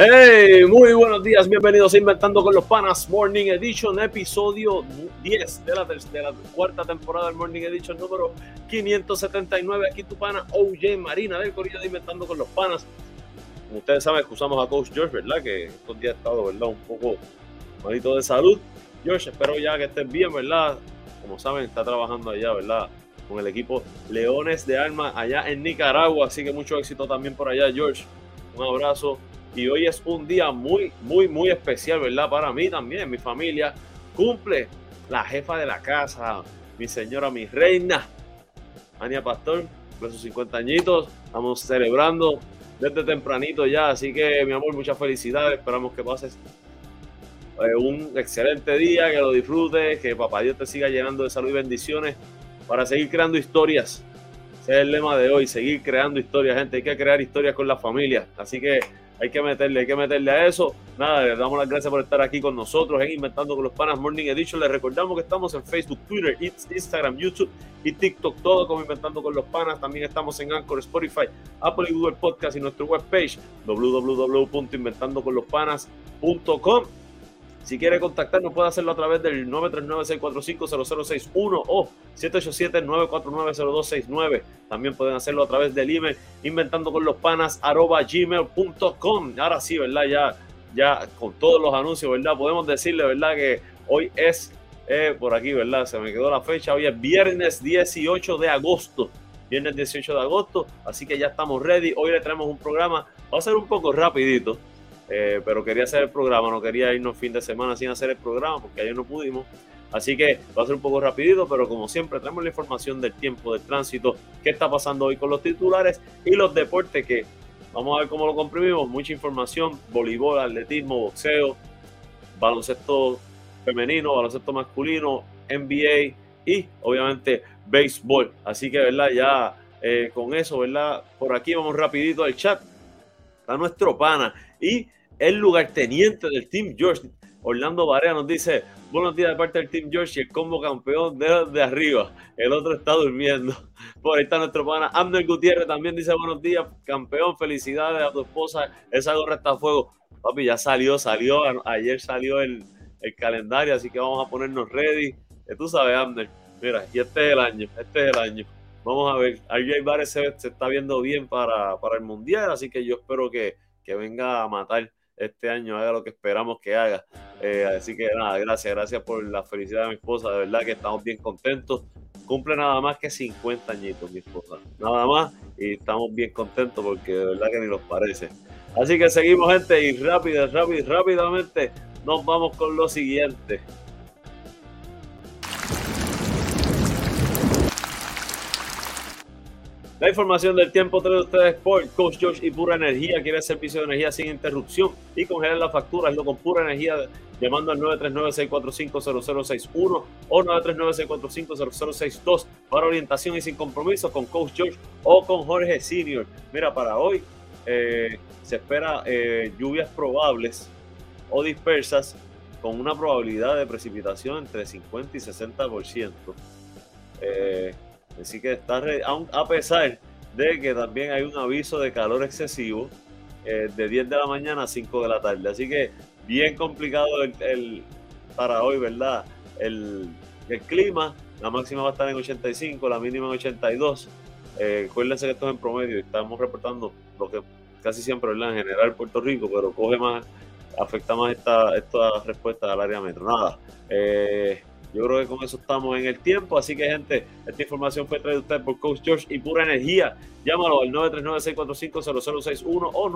Hey, muy buenos días, bienvenidos a Inventando con los Panas Morning Edition, episodio 10 de la, cuarta temporada del Morning Edition número 579. Aquí tu pana OJ Marina del Corillo de Inventando con los Panas. Como ustedes saben, excusamos a Coach George, ¿verdad? Que estos días ha estado, ¿verdad? Un poco malito de salud. George, espero ya que estés bien, ¿verdad? Como saben, está trabajando allá, ¿verdad? Con el equipo Leones de Alma allá en Nicaragua. Así que mucho éxito también por allá, George. Un abrazo y hoy es un día muy, muy, muy especial, ¿verdad? Para mí también, mi familia. Cumple la jefa de la casa, mi señora, mi reina, Ania Pastor, de sus 50 añitos. Estamos celebrando desde tempranito ya, así que mi amor, muchas felicidades. Esperamos que pases eh, un excelente día, que lo disfrutes, que papá Dios te siga llenando de salud y bendiciones para seguir creando historias. Ese es el lema de hoy, seguir creando historias, gente. Hay que crear historias con la familia. Así que hay que meterle, hay que meterle a eso. Nada, les damos las gracias por estar aquí con nosotros en Inventando con los Panas Morning Edition. Les recordamos que estamos en Facebook, Twitter, Instagram, YouTube y TikTok, todo como Inventando con los Panas. También estamos en Anchor, Spotify, Apple y Google Podcast y nuestra webpage www.inventandoconlospanas.com. Si quiere contactarnos, puede hacerlo a través del 939-645-0061 o 787-949-0269. También pueden hacerlo a través del email inventando con los panas gmail.com. Ahora sí, ¿verdad? Ya, ya con todos los anuncios, ¿verdad? Podemos decirle, ¿verdad? Que hoy es, eh, por aquí, ¿verdad? Se me quedó la fecha. Hoy es viernes 18 de agosto. Viernes 18 de agosto. Así que ya estamos ready. Hoy le traemos un programa. Va a ser un poco rapidito eh, pero quería hacer el programa, no quería irnos fin de semana sin hacer el programa porque ayer no pudimos. Así que va a ser un poco rapidito, pero como siempre traemos la información del tiempo, del tránsito, qué está pasando hoy con los titulares y los deportes que vamos a ver cómo lo comprimimos. Mucha información, voleibol, atletismo, boxeo, baloncesto femenino, baloncesto masculino, NBA y obviamente béisbol. Así que, ¿verdad? Ya eh, con eso, ¿verdad? Por aquí vamos rapidito al chat. Está nuestro pana y el lugarteniente del Team George. Orlando Barea nos dice, buenos días de parte del Team George y el combo campeón de, arriba. El otro está durmiendo. Por ahí está nuestro pana Amner Gutiérrez también dice, buenos días, campeón, felicidades a tu esposa. Esa gorra está a fuego. Papi, ya salió, salió, ayer salió el, el calendario, así que vamos a ponernos ready. tú sabes, Amner, mira, y este es el año, este es el año. Vamos a ver, RJ Barres se, se, está viendo bien para, para el Mundial, así que yo espero que, que venga a matar este año, haga lo que esperamos que haga. Eh, así que nada, gracias, gracias por la felicidad de mi esposa, de verdad que estamos bien contentos. Cumple nada más que 50 añitos mi esposa, nada más, y estamos bien contentos porque de verdad que ni nos parece. Así que seguimos gente y rápido, rápido, rápidamente nos vamos con lo siguiente. La información del tiempo trae ustedes por Coach George y Pura Energía. Quiere servicio de energía sin interrupción y congelar las facturas. Lo con Pura Energía llamando al 939-645-0061 o 939-645-0062 para orientación y sin compromiso con Coach George o con Jorge Senior. Mira, para hoy eh, se espera eh, lluvias probables o dispersas con una probabilidad de precipitación entre 50 y 60%. Eh, Así que está, a pesar de que también hay un aviso de calor excesivo eh, de 10 de la mañana a 5 de la tarde. Así que bien complicado el, para hoy, ¿verdad? El, clima, la máxima va a estar en 85, la mínima en 82. Eh, acuérdense que esto es en promedio y estamos reportando lo que casi siempre, ¿verdad? En general Puerto Rico, pero coge más, afecta más esta, esta respuesta al área metro. Nada. Eh, yo creo que con eso estamos en el tiempo. Así que, gente, esta información fue traída usted por Coach George y Pura Energía. Llámalo al 939-645-0061 o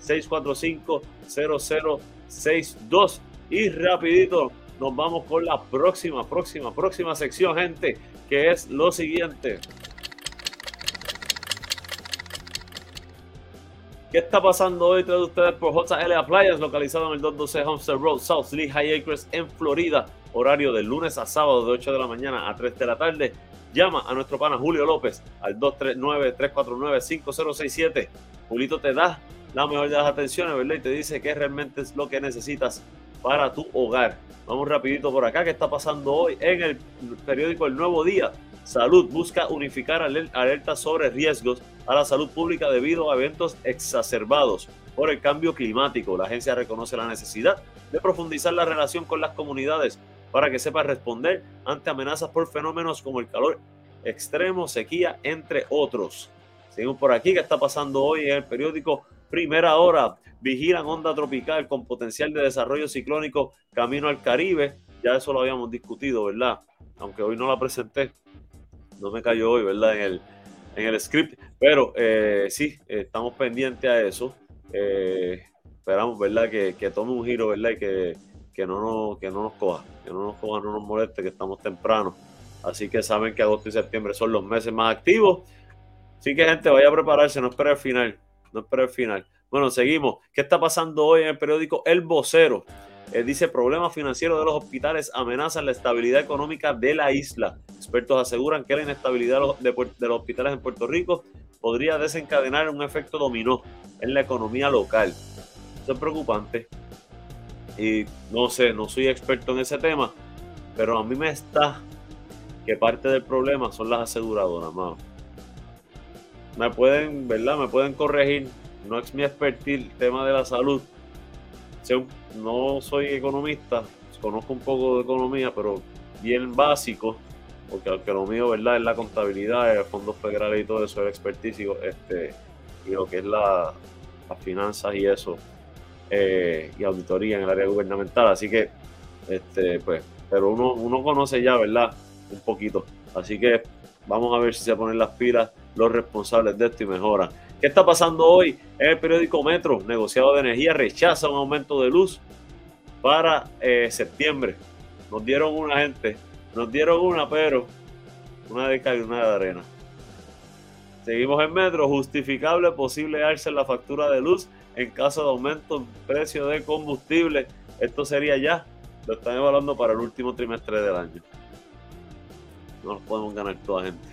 939-645-0062. Y rapidito, nos vamos con la próxima, próxima, próxima sección, gente, que es lo siguiente. ¿Qué está pasando hoy? Trae ustedes por JL Appliance, localizado en el 212 Homestead Road, South Lee High Acres, en Florida horario de lunes a sábado de 8 de la mañana a 3 de la tarde. Llama a nuestro pana Julio López al 239-349-5067. Julito te da la mejor de las atenciones, ¿verdad? Y te dice qué realmente es lo que necesitas para tu hogar. Vamos rapidito por acá, ¿qué está pasando hoy en el periódico El Nuevo Día? Salud busca unificar alertas sobre riesgos a la salud pública debido a eventos exacerbados por el cambio climático. La agencia reconoce la necesidad de profundizar la relación con las comunidades para que sepa responder ante amenazas por fenómenos como el calor extremo, sequía, entre otros. Seguimos por aquí, ¿qué está pasando hoy en el periódico Primera Hora? Vigilan onda tropical con potencial de desarrollo ciclónico camino al Caribe. Ya eso lo habíamos discutido, ¿verdad? Aunque hoy no la presenté, no me cayó hoy, ¿verdad? En el, en el script, pero eh, sí, estamos pendientes a eso. Eh, esperamos, ¿verdad? Que, que, tome un giro, ¿verdad? Y que, que, no nos, que no nos coja, que no nos coja, no nos moleste, que estamos temprano. Así que saben que agosto y septiembre son los meses más activos. Así que, gente, vaya a prepararse, no espere el final. No espere el final. Bueno, seguimos. ¿Qué está pasando hoy en el periódico El Vocero? Eh, dice, problemas financieros de los hospitales amenazan la estabilidad económica de la isla. Expertos aseguran que la inestabilidad de, los hospitales en Puerto Rico podría desencadenar un efecto dominó en la economía local. Eso es preocupante. Y no sé, no soy experto en ese tema, pero a mí me está que parte del problema son las aseguradoras, mano. Me pueden, ¿verdad? Me pueden corregir. No es mi expertise el tema de la salud no soy economista, conozco un poco de economía, pero bien básico, porque lo mío, ¿verdad? Es la contabilidad, fondos federales y todo eso, el expertise este, y lo que es la, las finanzas y eso, eh, y auditoría en el área gubernamental. Así que, este, pues, pero uno, uno conoce ya, ¿verdad? Un poquito. Así que vamos a ver si se ponen las pilas los responsables de esto y mejoran. ¿Qué está pasando hoy el periódico Metro? Negociado de energía rechaza un aumento de luz para eh, septiembre. Nos dieron una gente, nos dieron una, pero una de cal y una de arena. Seguimos en Metro, justificable posible alza la factura de luz en caso de aumento en precio de combustible. Esto sería ya, lo están evaluando para el último trimestre del año. No nos podemos ganar toda gente.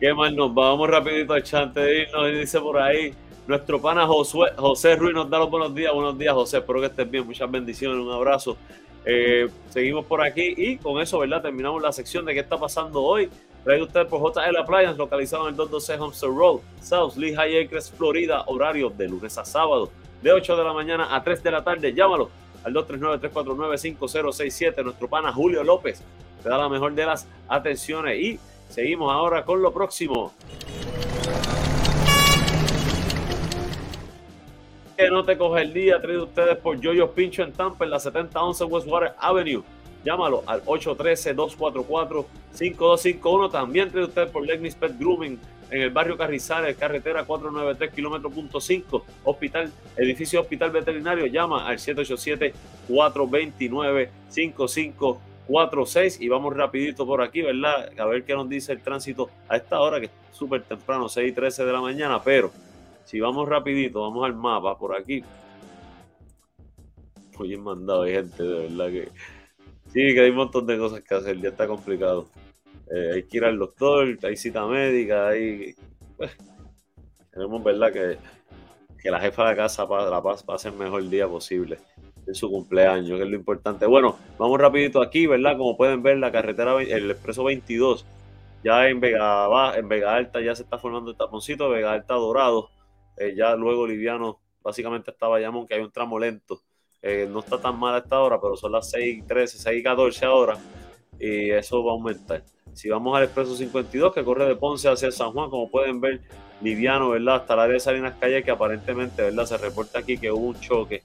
¿Qué más nos vamos rapidito al chante de irnos? Dice por ahí, nuestro pana José Ruiz nos da los buenos días. Buenos días, José. Espero que estés bien. Muchas bendiciones. Un abrazo. Eh, seguimos por aquí y con eso, ¿verdad? Terminamos la sección de qué está pasando hoy. Traído usted por JL Appliance, localizado en el 212 Homestead Road, South Lehigh Acres, Florida. Horario de lunes a sábado, de 8 de la mañana a 3 de la tarde. Llámalo al 239-349-5067. Nuestro pana Julio López te da la mejor de las atenciones y Seguimos ahora con lo próximo. Que no te coge el día, traído ustedes por Yoyo Pincho en Tampa, en la 7011 Westwater Avenue. Llámalo al 813-244-5251. También traído ustedes por Legnis Pet Grooming en el barrio Carrizales, carretera 493, kilómetro punto 5, hospital, edificio hospital veterinario. Llama al 787-429-55 4-6 y vamos rapidito por aquí, ¿verdad? A ver qué nos dice el tránsito a esta hora, que es súper temprano, 6 y 13 de la mañana, pero si vamos rapidito, vamos al mapa por aquí. Muy mandado, hay gente, de verdad que... Sí, que hay un montón de cosas que hacer, ya está complicado. Eh, hay que ir al doctor, hay cita médica, hay... Pues, queremos, ¿verdad? Que, que la jefa de casa para la paz pase el mejor día posible en su cumpleaños, que es lo importante. Bueno, vamos rapidito aquí, ¿verdad? Como pueden ver, la carretera, el expreso 22, ya en Vega, en Vega Alta ya se está formando el taponcito, Vega Alta Dorado, eh, ya luego Liviano básicamente estaba ya que hay un tramo lento. Eh, no está tan mal a esta hora, pero son las 6, 13, 6, 14 ahora y eso va a aumentar. Si vamos al expreso 52 que corre de Ponce hacia San Juan, como pueden ver, liviano, ¿verdad? Hasta la área de Salinas Calle, que aparentemente, ¿verdad? Se reporta aquí que hubo un choque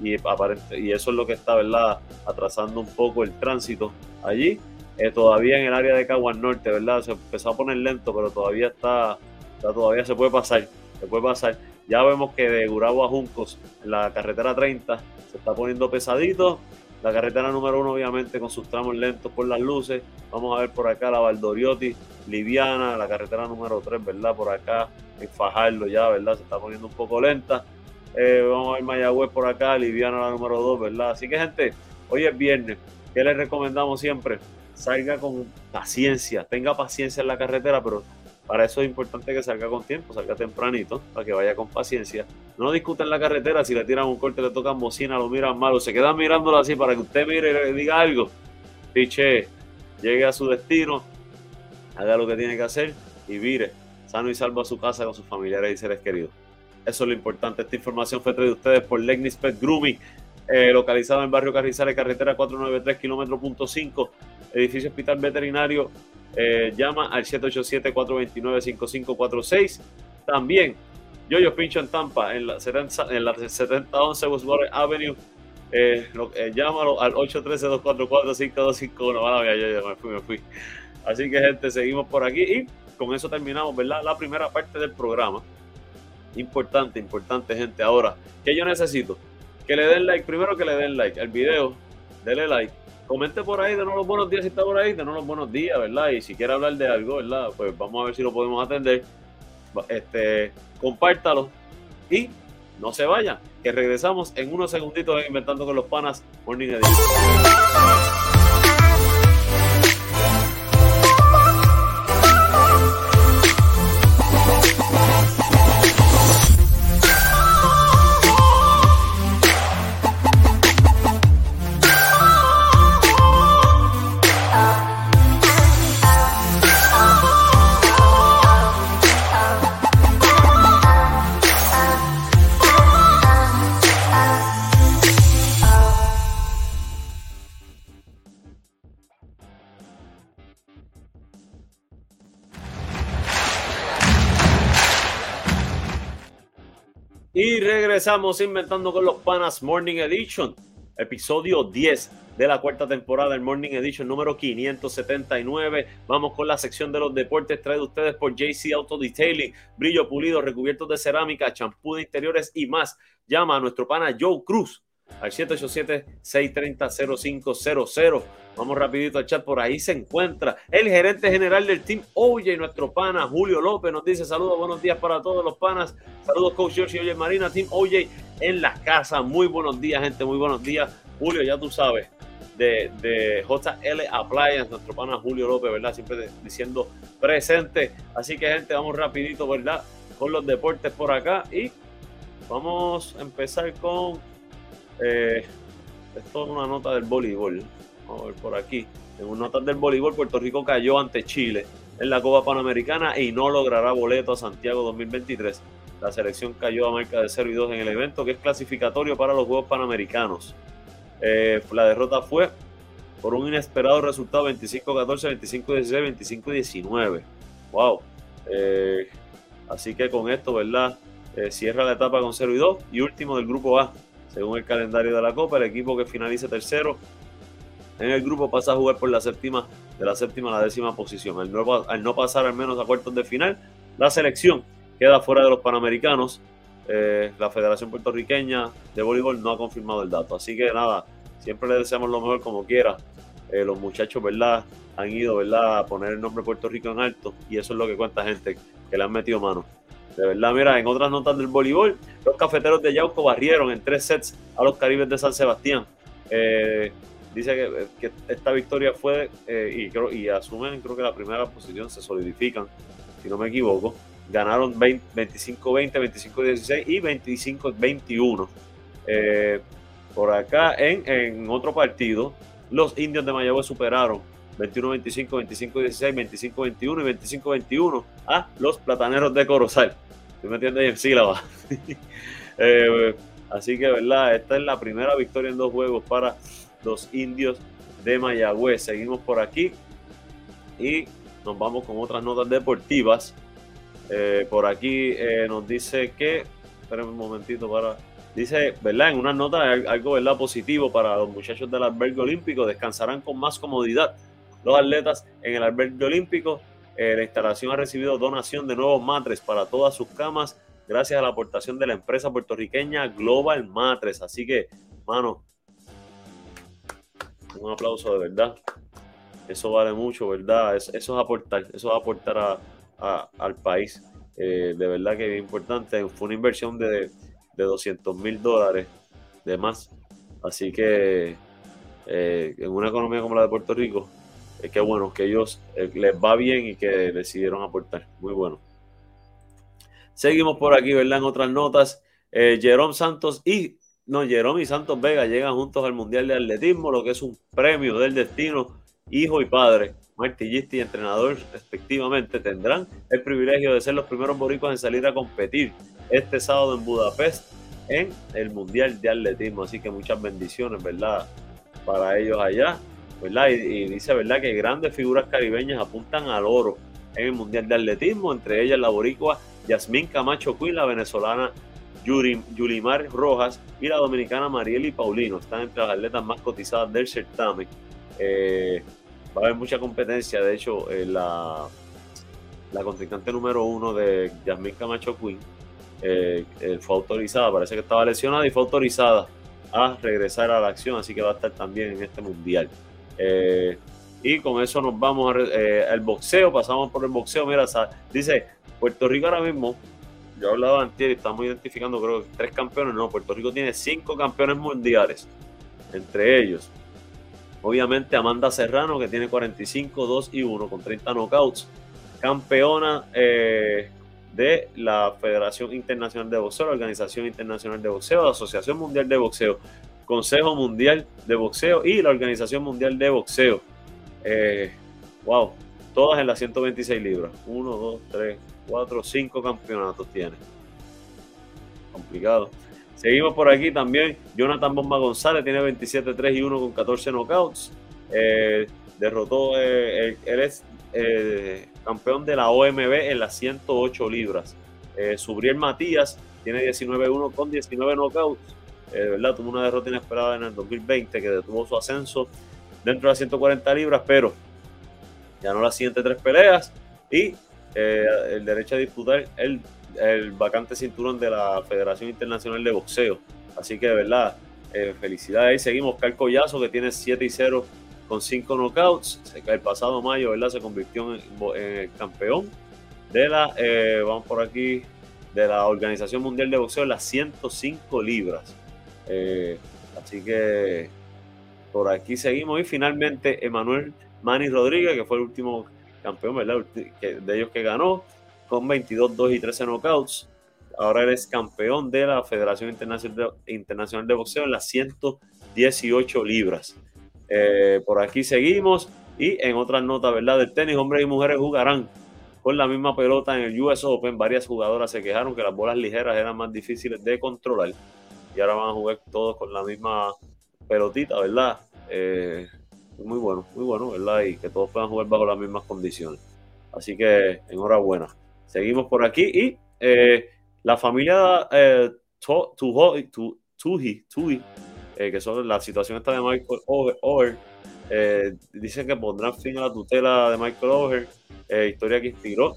y, aparente, y eso es lo que está, ¿verdad? Atrasando un poco el tránsito allí. Eh, todavía en el área de Caguas Norte, ¿verdad? Se empezó a poner lento, pero todavía está, todavía se puede pasar, se puede pasar. Ya vemos que de Gurabo a Juncos, en la carretera 30, se está poniendo pesadito. La carretera número 1, obviamente, con sus tramos lentos por las luces. Vamos a ver por acá la Valdoriotti, Liviana, la carretera número 3, ¿verdad? Por acá, en Fajardo ya, ¿verdad? Se está poniendo un poco lenta. Eh, vamos a ver Mayagüez por acá, Liviana la número 2, ¿verdad? Así que, gente, hoy es viernes. ¿Qué les recomendamos siempre? Salga con paciencia, tenga paciencia en la carretera, pero para eso es importante que salga con tiempo, salga tempranito, para que vaya con paciencia. No discuten la carretera, si le tiran un corte, le tocan bocina, lo miran malo, se quedan mirándolo así para que usted mire y le diga algo. Piche, llegue a su destino, haga lo que tiene que hacer y vire sano y salvo a su casa con sus familiares y seres queridos. Eso es lo importante. Esta información fue traída de ustedes por Legnis Pet Grooming, eh, localizado en barrio Carrizales, carretera 493, kilómetro punto 5, edificio hospital veterinario. Eh, llama al 787-429-5546. También, yo, yo pincho en Tampa, en la, en la 7011 Westwater Avenue. Eh, eh, llámalo al 813-244-5251. ya, ya, me fui, me fui. Así que, gente, seguimos por aquí y con eso terminamos, ¿verdad? La primera parte del programa. Importante, importante, gente. Ahora, ¿qué yo necesito? Que le den like, primero que le den like al video, denle like. Comente por ahí, denos los buenos días si está por ahí, denos los buenos días, ¿verdad? Y si quiere hablar de algo, ¿verdad? Pues vamos a ver si lo podemos atender. Este, compártalo y no se vayan, que regresamos en unos segunditos Inventando con los Panas Morning Edition. Regresamos inventando con los panas Morning Edition, episodio 10 de la cuarta temporada del Morning Edition número 579. Vamos con la sección de los deportes traído ustedes por JC Auto Detailing, brillo pulido, recubiertos de cerámica, champú de interiores y más. Llama a nuestro pana Joe Cruz al 787-630-0500. Vamos rapidito al chat, por ahí se encuentra el gerente general del Team OJ, nuestro pana Julio López, nos dice saludos, buenos días para todos los panas, saludos Coach George y Oye Marina, Team OJ en la casa, muy buenos días gente, muy buenos días. Julio, ya tú sabes, de, de JL Appliance, nuestro pana Julio López, ¿verdad? Siempre diciendo presente. Así que gente, vamos rapidito, ¿verdad? Con los deportes por acá y vamos a empezar con eh, esto es una nota del voleibol. Vamos a ver por aquí. En una nota del voleibol, Puerto Rico cayó ante Chile en la Copa Panamericana y no logrará boleto a Santiago 2023. La selección cayó a marca de 0 y 2 en el evento que es clasificatorio para los Juegos Panamericanos. Eh, la derrota fue por un inesperado resultado 25-14, 25-16, 25-19. Wow. Eh, así que con esto, ¿verdad? Cierra la etapa con 0 y 2 y último del grupo A según el calendario de la Copa. El equipo que finalice tercero en el grupo pasa a jugar por la séptima, de la séptima a la décima posición. Al no, pasar al menos a cuartos de final, la selección queda fuera de los Panamericanos. Eh, la Federación Puertorriqueña de Voleibol no ha confirmado el dato. Así que nada, siempre le deseamos lo mejor como quiera. Eh, los muchachos, ¿verdad? Han ido, ¿verdad? A poner el nombre Puerto Rico en alto y eso es lo que cuenta gente que le han metido mano. De verdad, mira, en otras notas del voleibol, los cafeteros de Yauco barrieron en tres sets a los Caribes de San Sebastián. Eh, dice que, esta victoria fue, eh, y, creo, y asumen, creo que la primera posición se solidifican, si no me equivoco. Ganaron 25-20, 25-16 y 25-21. Eh, por acá, en, en otro partido, los indios de Mayagüez superaron 21-25, 25-16, 25-21 y 25-21 a los plataneros de Corozal. ¿Tú me entiendes? En sílaba. eh, así que, ¿verdad? Esta es la primera victoria en dos juegos para los indios de Mayagüez. Seguimos por aquí y nos vamos con otras notas deportivas. Eh, por aquí eh, nos dice que, espérenme un momentito para, dice, ¿verdad? En una nota algo, ¿verdad? Positivo para los muchachos del albergue olímpico, descansarán con más comodidad los atletas en el albergue olímpico. Eh, la instalación ha recibido donación de nuevos matres para todas sus camas gracias a la aportación de la empresa puertorriqueña Global Matres. Así que, mano, un aplauso de verdad. Eso vale mucho, ¿verdad? Eso, es aportar, eso va a aportar al país. Eh, de verdad que es importante. Fue una inversión de, de 200 mil dólares de más. Así que eh, en una economía como la de Puerto Rico, que bueno, que ellos eh, les va bien y que decidieron aportar. Muy bueno. Seguimos por aquí, ¿verdad? En otras notas, eh, Jerome Santos y no, Jerome y Santos Vega llegan juntos al Mundial de Atletismo, lo que es un premio del destino, hijo y padre. martillista y entrenador respectivamente, tendrán el privilegio de ser los primeros boricos en salir a competir este sábado en Budapest en el Mundial de Atletismo. Así que muchas bendiciones, ¿verdad? Para ellos allá, Y, dice, ¿verdad? Que grandes figuras caribeñas apuntan al oro en el Mundial de Atletismo, entre ellas la boricua Yasmín Camacho Quinn, la venezolana Yulimar Rojas y la dominicana Marieli Paulino. Están entre las atletas más cotizadas del certamen. Eh, va a haber mucha competencia. De hecho, eh, la, la contrincante número uno de Yasmín Camacho Quinn eh, fue autorizada, parece que estaba lesionada y fue autorizada a regresar a la acción, así que va a estar también en este mundial. Y con eso nos vamos al boxeo, pasamos por el boxeo. Mira, dice Puerto Rico ahora mismo yo hablaba antes y estamos identificando creo que tres campeones, no, Puerto Rico tiene cinco campeones mundiales, entre ellos, obviamente Amanda Serrano que tiene 45, 2 y 1 con 30 knockouts, campeona eh, de la Federación Internacional de Boxeo, la Organización Internacional de Boxeo, la Asociación Mundial de Boxeo, Consejo Mundial de Boxeo y la Organización Mundial de Boxeo. Eh, wow, todas en las 126 libras. 1, 2, 3, 4, 5 campeonatos tiene. Complicado. Seguimos por aquí también. Jonathan Bomba González tiene 27, 3 y 1 con 14 knockouts. Eh, derrotó, eh, él es eh, campeón de la OMB en las 108 libras. Subriel Matías tiene 19-1 con 19 knockouts. ¿Verdad? Tuvo una derrota inesperada en el 2020 que detuvo su ascenso dentro de las 140 libras, pero ganó las siguientes tres peleas y eh, el derecho a disputar el, el, vacante cinturón de la Federación Internacional de Boxeo. Así que de verdad, eh, felicidades. Seguimos Oscar Collazo, que tiene 7 y 0 con 5 knockouts. El pasado mayo, ¿verdad? Se convirtió en, campeón de la, eh, vamos por aquí, de la Organización Mundial de Boxeo las 105 libras. Así que por aquí seguimos. Y finalmente, Emanuel Manny Rodríguez, que fue el último campeón, ¿verdad? De ellos que ganó con 22, 2 y 13 knockouts. Ahora eres campeón de la Federación Internacional de, Boxeo en las 118 libras. Eh, por aquí seguimos y en otras notas, ¿verdad? Del tenis, hombres y mujeres jugarán con la misma pelota en el US Open. Varias jugadoras se quejaron que las bolas ligeras eran más difíciles de controlar y ahora van a jugar todos con la misma pelotita, ¿verdad? Eh, muy bueno, muy bueno, ¿verdad? Y que todos puedan jugar bajo las mismas condiciones. Así que enhorabuena. Seguimos por aquí y eh, la familia eh, Tuhi, eh, que son la situación está de Michael Over, eh, dicen que pondrán fin a la tutela de Michael Over, historia que inspiró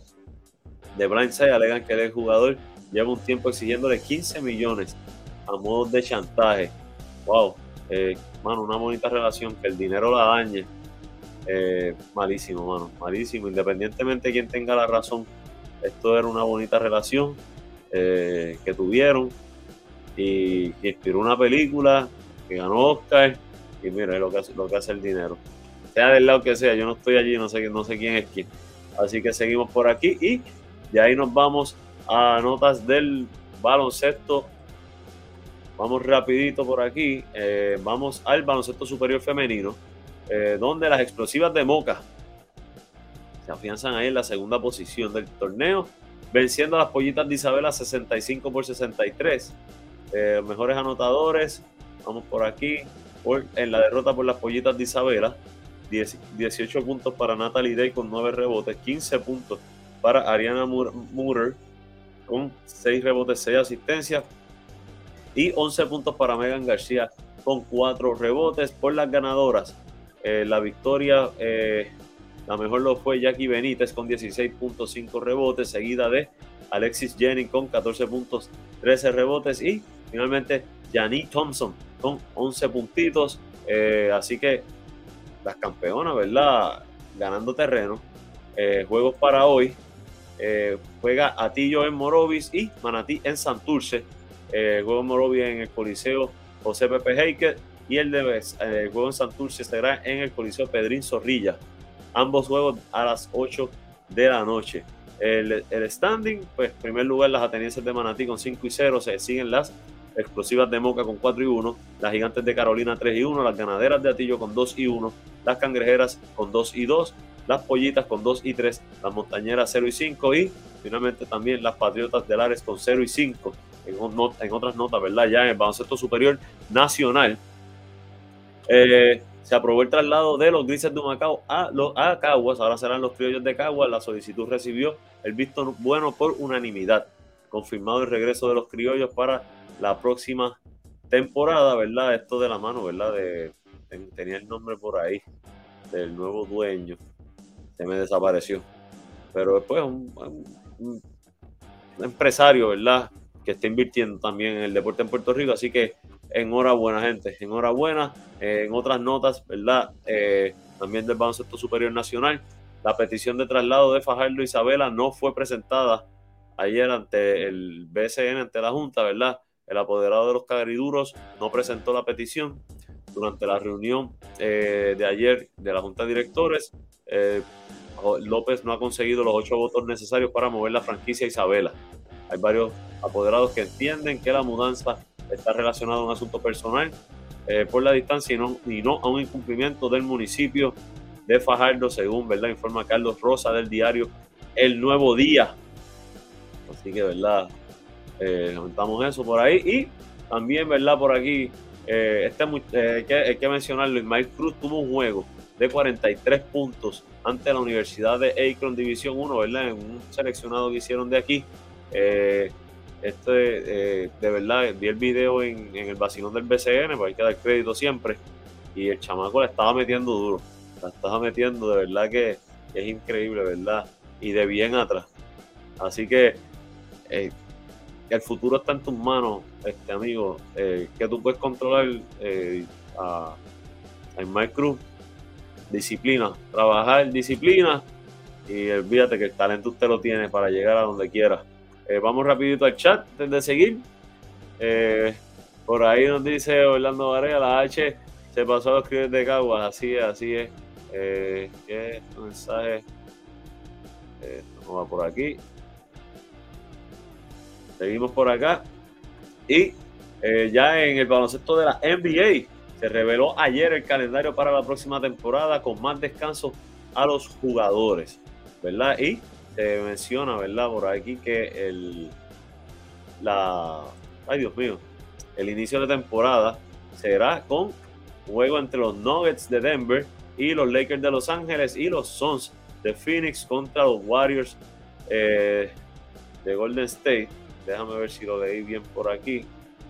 de Blindside, alegan que el jugador lleva un tiempo exigiéndole 15 millones a modo de chantaje. Wow, eh, mano, una bonita relación, que el dinero la dañe. Eh, malísimo, mano, malísimo. Independientemente de quién tenga la razón, esto era una bonita relación eh, que tuvieron y, inspiró una película que ganó Oscar. Y mira, lo que hace, lo que hace el dinero. Sea del lado que sea, yo no estoy allí, no sé, no sé quién es quién. Así que seguimos por aquí y de ahí nos vamos a notas del baloncesto Vamos rapidito por aquí. Eh, vamos al baloncesto superior femenino, eh, donde las explosivas de Moca se afianzan ahí en la segunda posición del torneo, venciendo a las pollitas de Isabela 65 por 63. Eh, mejores anotadores, vamos por aquí, en la derrota por las pollitas de Isabela, 18 puntos para Natalie Day con 9 rebotes, 15 puntos para Ariana Murer con 6 rebotes, 6 asistencias, y 11 puntos para Megan García con 4 rebotes por las ganadoras. Eh, la victoria, eh, la mejor lo fue Jackie Benítez con 16.5 rebotes, seguida de Alexis Jennings con 14 puntos, 13 rebotes y finalmente Janie Thompson con 11 puntitos. Eh, así que las campeonas, ¿verdad? Ganando terreno. juegos para hoy. juega Atillo en Morovis y Manatí en Santurce el juego Morovia en el Coliseo José Pepe Heiker y el, de, el juego en Santurce será en el Coliseo Pedrín Zorrilla. Ambos juegos a las 8 de la noche. El, standing, pues primer lugar las atenienses de Manatí con 5 y 0, se siguen las explosivas de Moca con 4 y 1, las gigantes de Carolina 3 y 1, las ganaderas de Atillo con 2 y 1, las cangrejeras con 2 y 2, las Pollitas con 2 y 3, las Montañeras 0 y 5 y finalmente también las Patriotas de Lares con 0 y 5. En, otras notas, ¿verdad? Ya en el baloncesto superior nacional. Eh, se aprobó el traslado de los grises de Humacao a, los, a Caguas, ahora serán los criollos de Caguas. La solicitud recibió el visto bueno por unanimidad. Confirmado el regreso de los criollos para la próxima temporada, ¿verdad? Esto de la mano, ¿verdad? Tenía el nombre por ahí del nuevo dueño. Se me desapareció. Pero después un, un, empresario, ¿verdad? Que está invirtiendo también en el deporte en Puerto Rico. Así que enhorabuena, gente. Enhorabuena. Eh, en otras notas, ¿verdad? Eh, también del Baloncesto Superior Nacional. La petición de traslado de Fajardo Isabela no fue presentada ayer ante el BCN, ante la Junta, ¿verdad? El apoderado de los cagriduros no presentó la petición durante la reunión eh, de ayer de la Junta de Directores. López no ha conseguido los ocho votos necesarios para mover la franquicia Isabela. Hay varios apoderados que entienden que la mudanza está relacionada a un asunto personal eh, por la distancia y no, y no a un incumplimiento del municipio de Fajardo, según verdad informa Carlos Rosa del diario El Nuevo Día. Así que, ¿verdad? Eh, eso por ahí. Y también, ¿verdad? Por aquí, eh, este, hay, que, hay, que, mencionarlo, Ismael Cruz tuvo un juego de 43 puntos ante la Universidad de Akron División 1, ¿verdad? En un seleccionado que hicieron de aquí. Este, de verdad, vi el video en, el vacilón del BCN, pues hay que dar crédito siempre. Y el chamaco la estaba metiendo duro. La estaba metiendo, de verdad que es increíble, ¿verdad? Y de bien atrás. Así que eh, el futuro está en tus manos, este amigo. que tú puedes controlar a, a Mike Cruz disciplina, trabajar disciplina y olvídate que el talento usted lo tiene para llegar a donde quiera. Eh, vamos rapidito al chat antes de seguir. Eh, por ahí nos dice Orlando Varela, la H se pasó a los escribir de Caguas, así es, así es. Eh, ¿Qué mensaje? Vamos a por aquí. Seguimos por acá. Y ya en el baloncesto de la NBA, se reveló ayer el calendario para la próxima temporada con más descanso a los jugadores, ¿verdad? Y se menciona, ¿verdad? Por aquí que el la ay Dios mío, el inicio de temporada será con juego entre los Nuggets de Denver y los Lakers de Los Ángeles y los Suns de Phoenix contra los Warriors eh, de Golden State. Déjame ver si lo leí bien por aquí.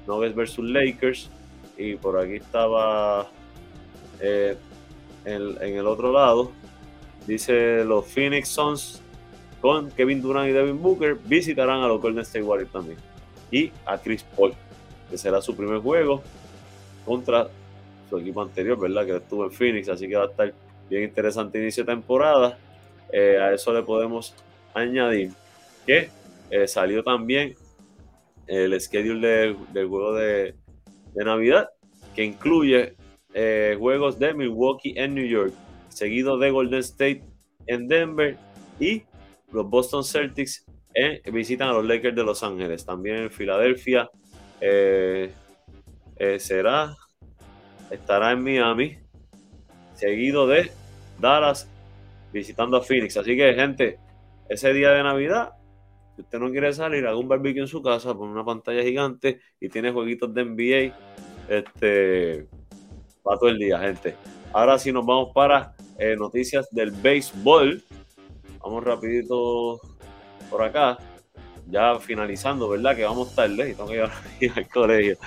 Nuggets versus Lakers y por aquí estaba eh, en, el otro lado, dice los Phoenix Suns con Kevin Durant y Devin Booker visitarán a los Golden State Warriors también y a Chris Paul, que será su primer juego contra su equipo anterior, ¿verdad? Que estuvo en Phoenix, así que va a estar bien interesante inicio de temporada. Eh, a eso le podemos añadir que eh, salió también el schedule del juego de, de Navidad, que incluye eh, juegos de Milwaukee en New York, seguido de Golden State en Denver y los Boston Celtics visitan a los Lakers de Los Ángeles. También en Filadelfia eh, eh, será, estará en Miami, seguido de Dallas visitando a Phoenix. Así que, gente, ese día de Navidad si usted no quiere salir, haga un barbecue en su casa, pone una pantalla gigante y tiene jueguitos de NBA este, para todo el día, gente. Ahora sí nos vamos para eh, noticias del béisbol. Vamos rapidito por acá ya finalizando, ¿verdad? Que vamos tarde y tengo que ir al colegio.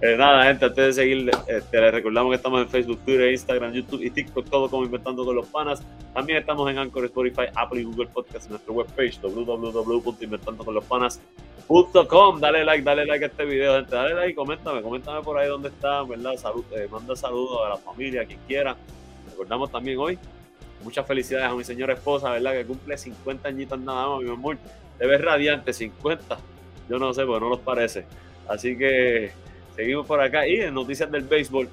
Eh, nada, gente, antes de seguir, este, les recordamos que estamos en Facebook, Twitter, Instagram, YouTube y TikTok, todo como Inventando con los Panas. También estamos en Anchor, Spotify, Apple y Google Podcast en nuestra webpage www.inventandoconlospanas.com. Dale like, dale like a este video, gente. Dale like, coméntame, coméntame por ahí dónde están, ¿verdad? Eh, manda saludos a la familia, a quien quiera. Recordamos también hoy muchas felicidades a mi señora esposa, ¿verdad? Que cumple 50 añitos nada más, mi amor. Te ves radiante, 50. Yo no sé, porque no los parece. Así que seguimos por acá. Y en noticias del béisbol.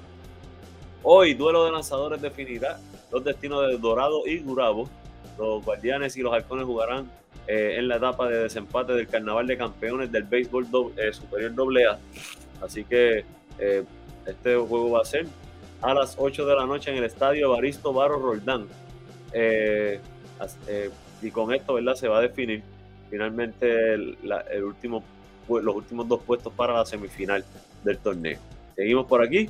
Hoy, duelo de lanzadores definirá los destinos de Dorado y Gurabo. Los guardianes y los halcones jugarán eh, en la etapa de desempate del Carnaval de Campeones del Béisbol eh, Superior AA. Así que eh, este juego va a ser a las 8 de la noche en el estadio Baristo Barro Roldán eh, y con esto, ¿verdad? Se va a definir finalmente el, último, los últimos dos puestos para la semifinal del torneo. Seguimos por aquí.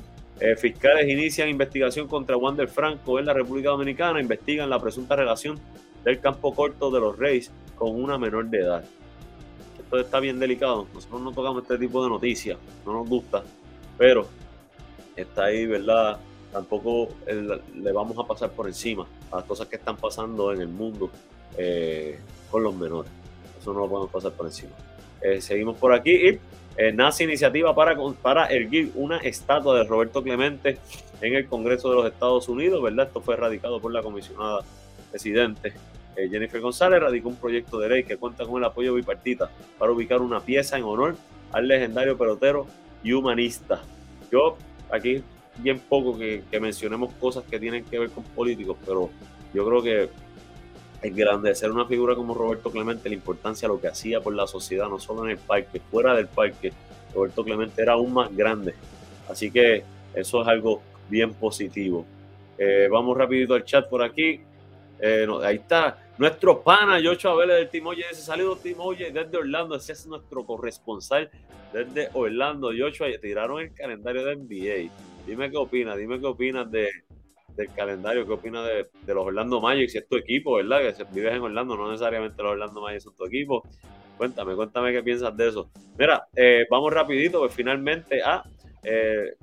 fiscales inician investigación contra Wander Franco en la República Dominicana. Investigan la presunta relación del campo corto de los Reyes con una menor de edad. Esto está bien delicado. Nosotros no tocamos este tipo de noticias, no nos gusta, pero está ahí, ¿verdad? Tampoco le vamos a pasar por encima a las cosas que están pasando en el mundo eh, con los menores. Eso no lo podemos pasar por encima. Eh, seguimos por aquí y eh, nace iniciativa para, para erguir una estatua de Roberto Clemente en el Congreso de los Estados Unidos, ¿verdad? Esto fue radicado por la comisionada presidente eh, Jennifer González radicó un proyecto de ley que cuenta con el apoyo bipartita para ubicar una pieza en honor al legendario pelotero y humanista. Yo aquí bien poco que, mencionemos cosas que tienen que ver con políticos, pero yo creo que es grande ser una figura como Roberto Clemente, la importancia de lo que hacía por la sociedad, no solo en el parque, fuera del parque, Roberto Clemente era aún más grande. Así que eso es algo bien positivo. Eh, vamos rapidito al chat por aquí. Eh, ahí está nuestro pana Yocho Vélez del Timoye. Ese salido Timoye desde Orlando. Ese es nuestro corresponsal desde Orlando. Yocho, tiraron el calendario de NBA. Dime qué opinas, dime qué opinas de, del calendario, qué opinas de, los Orlando Magic, si es tu equipo, ¿verdad? Que vives en Orlando, no necesariamente los Orlando Magic son tu equipo. Cuéntame, cuéntame qué piensas de eso. Mira, eh, vamos rapidito, pues finalmente a eh,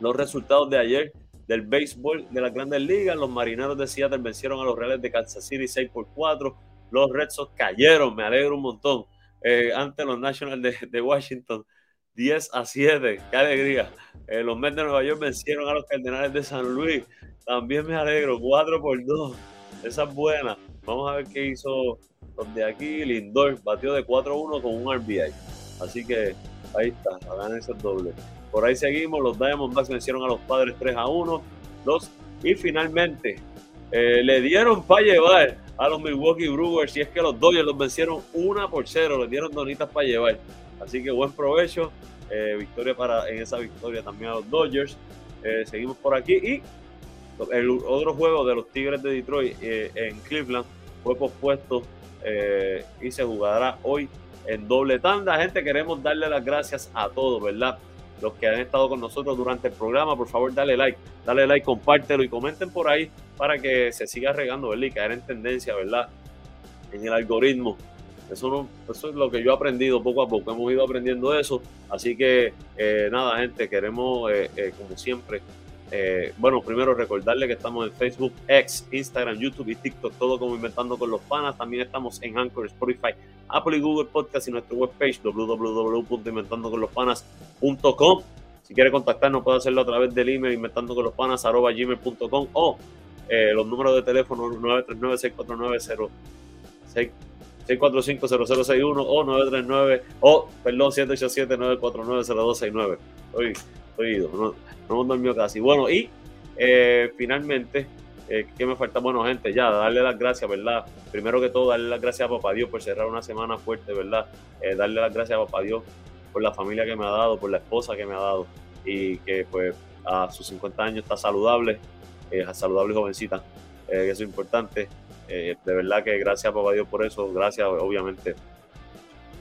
los resultados de ayer del béisbol de las grandes ligas. Los marineros de Seattle vencieron a los Reales de Kansas City 6 por 4. Los Red Sox cayeron, me alegro un montón, eh, ante los Nationals de, Washington 10 a 7. ¡Qué alegría! Eh, los Mets de Nueva York vencieron a los Cardenales de San Luis. También me alegro, 4 por 2. Esa es buena. Vamos a ver qué hizo los de aquí. Lindor batió de 4-1 con un RBI. Así que ahí está, hagan ese doble. Por ahí seguimos, los Diamondbacks vencieron a los Padres 3 a 1. Los, y finalmente eh, le dieron para llevar a los Milwaukee Brewers y es que los Dodgers los vencieron 1 por 0, les dieron donitas para llevar. Así que buen provecho, eh, victoria para en esa victoria también a los Dodgers. Eh, seguimos por aquí y el otro juego de los Tigres de Detroit en Cleveland fue pospuesto y se jugará hoy en doble tanda. Gente, queremos darle las gracias a todos, ¿verdad? los que han estado con nosotros durante el programa, por favor dale like, dale like, compártelo y comenten por ahí para que se siga regando, ¿verdad? Y caer en tendencia, ¿verdad? En el algoritmo. Eso, no, eso es lo que yo he aprendido poco a poco, hemos ido aprendiendo eso. Así que eh, nada, gente, queremos, eh, eh, como siempre, bueno, primero recordarle que estamos en Facebook, X, Instagram, YouTube y TikTok, todo como Inventando con los Panas. También estamos en Anchor, Spotify, Apple y Google Podcast y nuestra webpage www.inventandoconlospanas.com. Si quiere contactarnos puede hacerlo a través del email inventando con los panas gmail.com o los números de teléfono 939 645 0061 o 939 o perdón 787 949 0269 estoy, estoy ido, no, no dormido casi bueno y eh, finalmente eh, ¿Qué me falta? Bueno, gente, ya, darle las gracias, ¿verdad? Primero que todo, darle las gracias a Papá Dios por cerrar una semana fuerte, ¿verdad? Eh, darle las gracias a Papá Dios por la familia que me ha dado, por la esposa que me ha dado y que, pues, a sus 50 años está saludable, eh, saludable jovencita, eh, eso es importante. De verdad que gracias Papá Dios por eso, gracias, obviamente,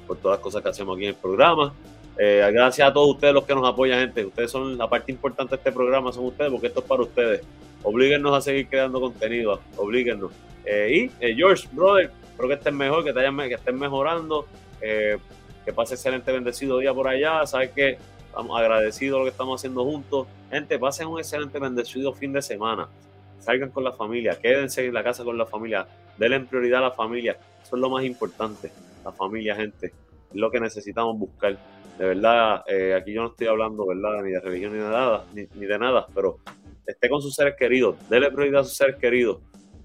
por todas las cosas que hacemos aquí en el programa. gracias a todos ustedes los que nos apoyan, gente. Ustedes son la parte importante de este programa, son ustedes, porque esto es para ustedes oblíguenos a seguir creando contenido, oblíguenos. Eh, y eh, George, brother, espero que estén mejor, que, te mejorando, eh, que pase excelente, bendecido día por allá, sabes que estamos agradecidos lo que estamos haciendo juntos. Gente, pasen un excelente, bendecido fin de semana. Salgan con la familia, quédense en la casa con la familia, denle prioridad a la familia. Eso es lo más importante, la familia, gente. Es lo que necesitamos buscar. De verdad, aquí yo no estoy hablando, ¿verdad? Ni de religión ni de nada, ni, ni de nada, pero esté con sus seres queridos, déle prioridad a sus seres queridos,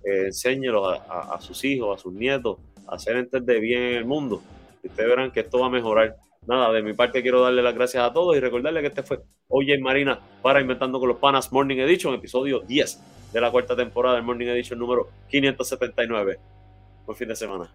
eh, enséñelos a, sus hijos, a sus nietos, a hacer entender bien el mundo. Y ustedes verán que esto va a mejorar. Nada, de mi parte quiero darle las gracias a todos y recordarle que este fue Oye Marina para Inventando con los Panas Morning Edition, episodio 10 de la cuarta temporada del Morning Edition número 579. Buen fin de semana.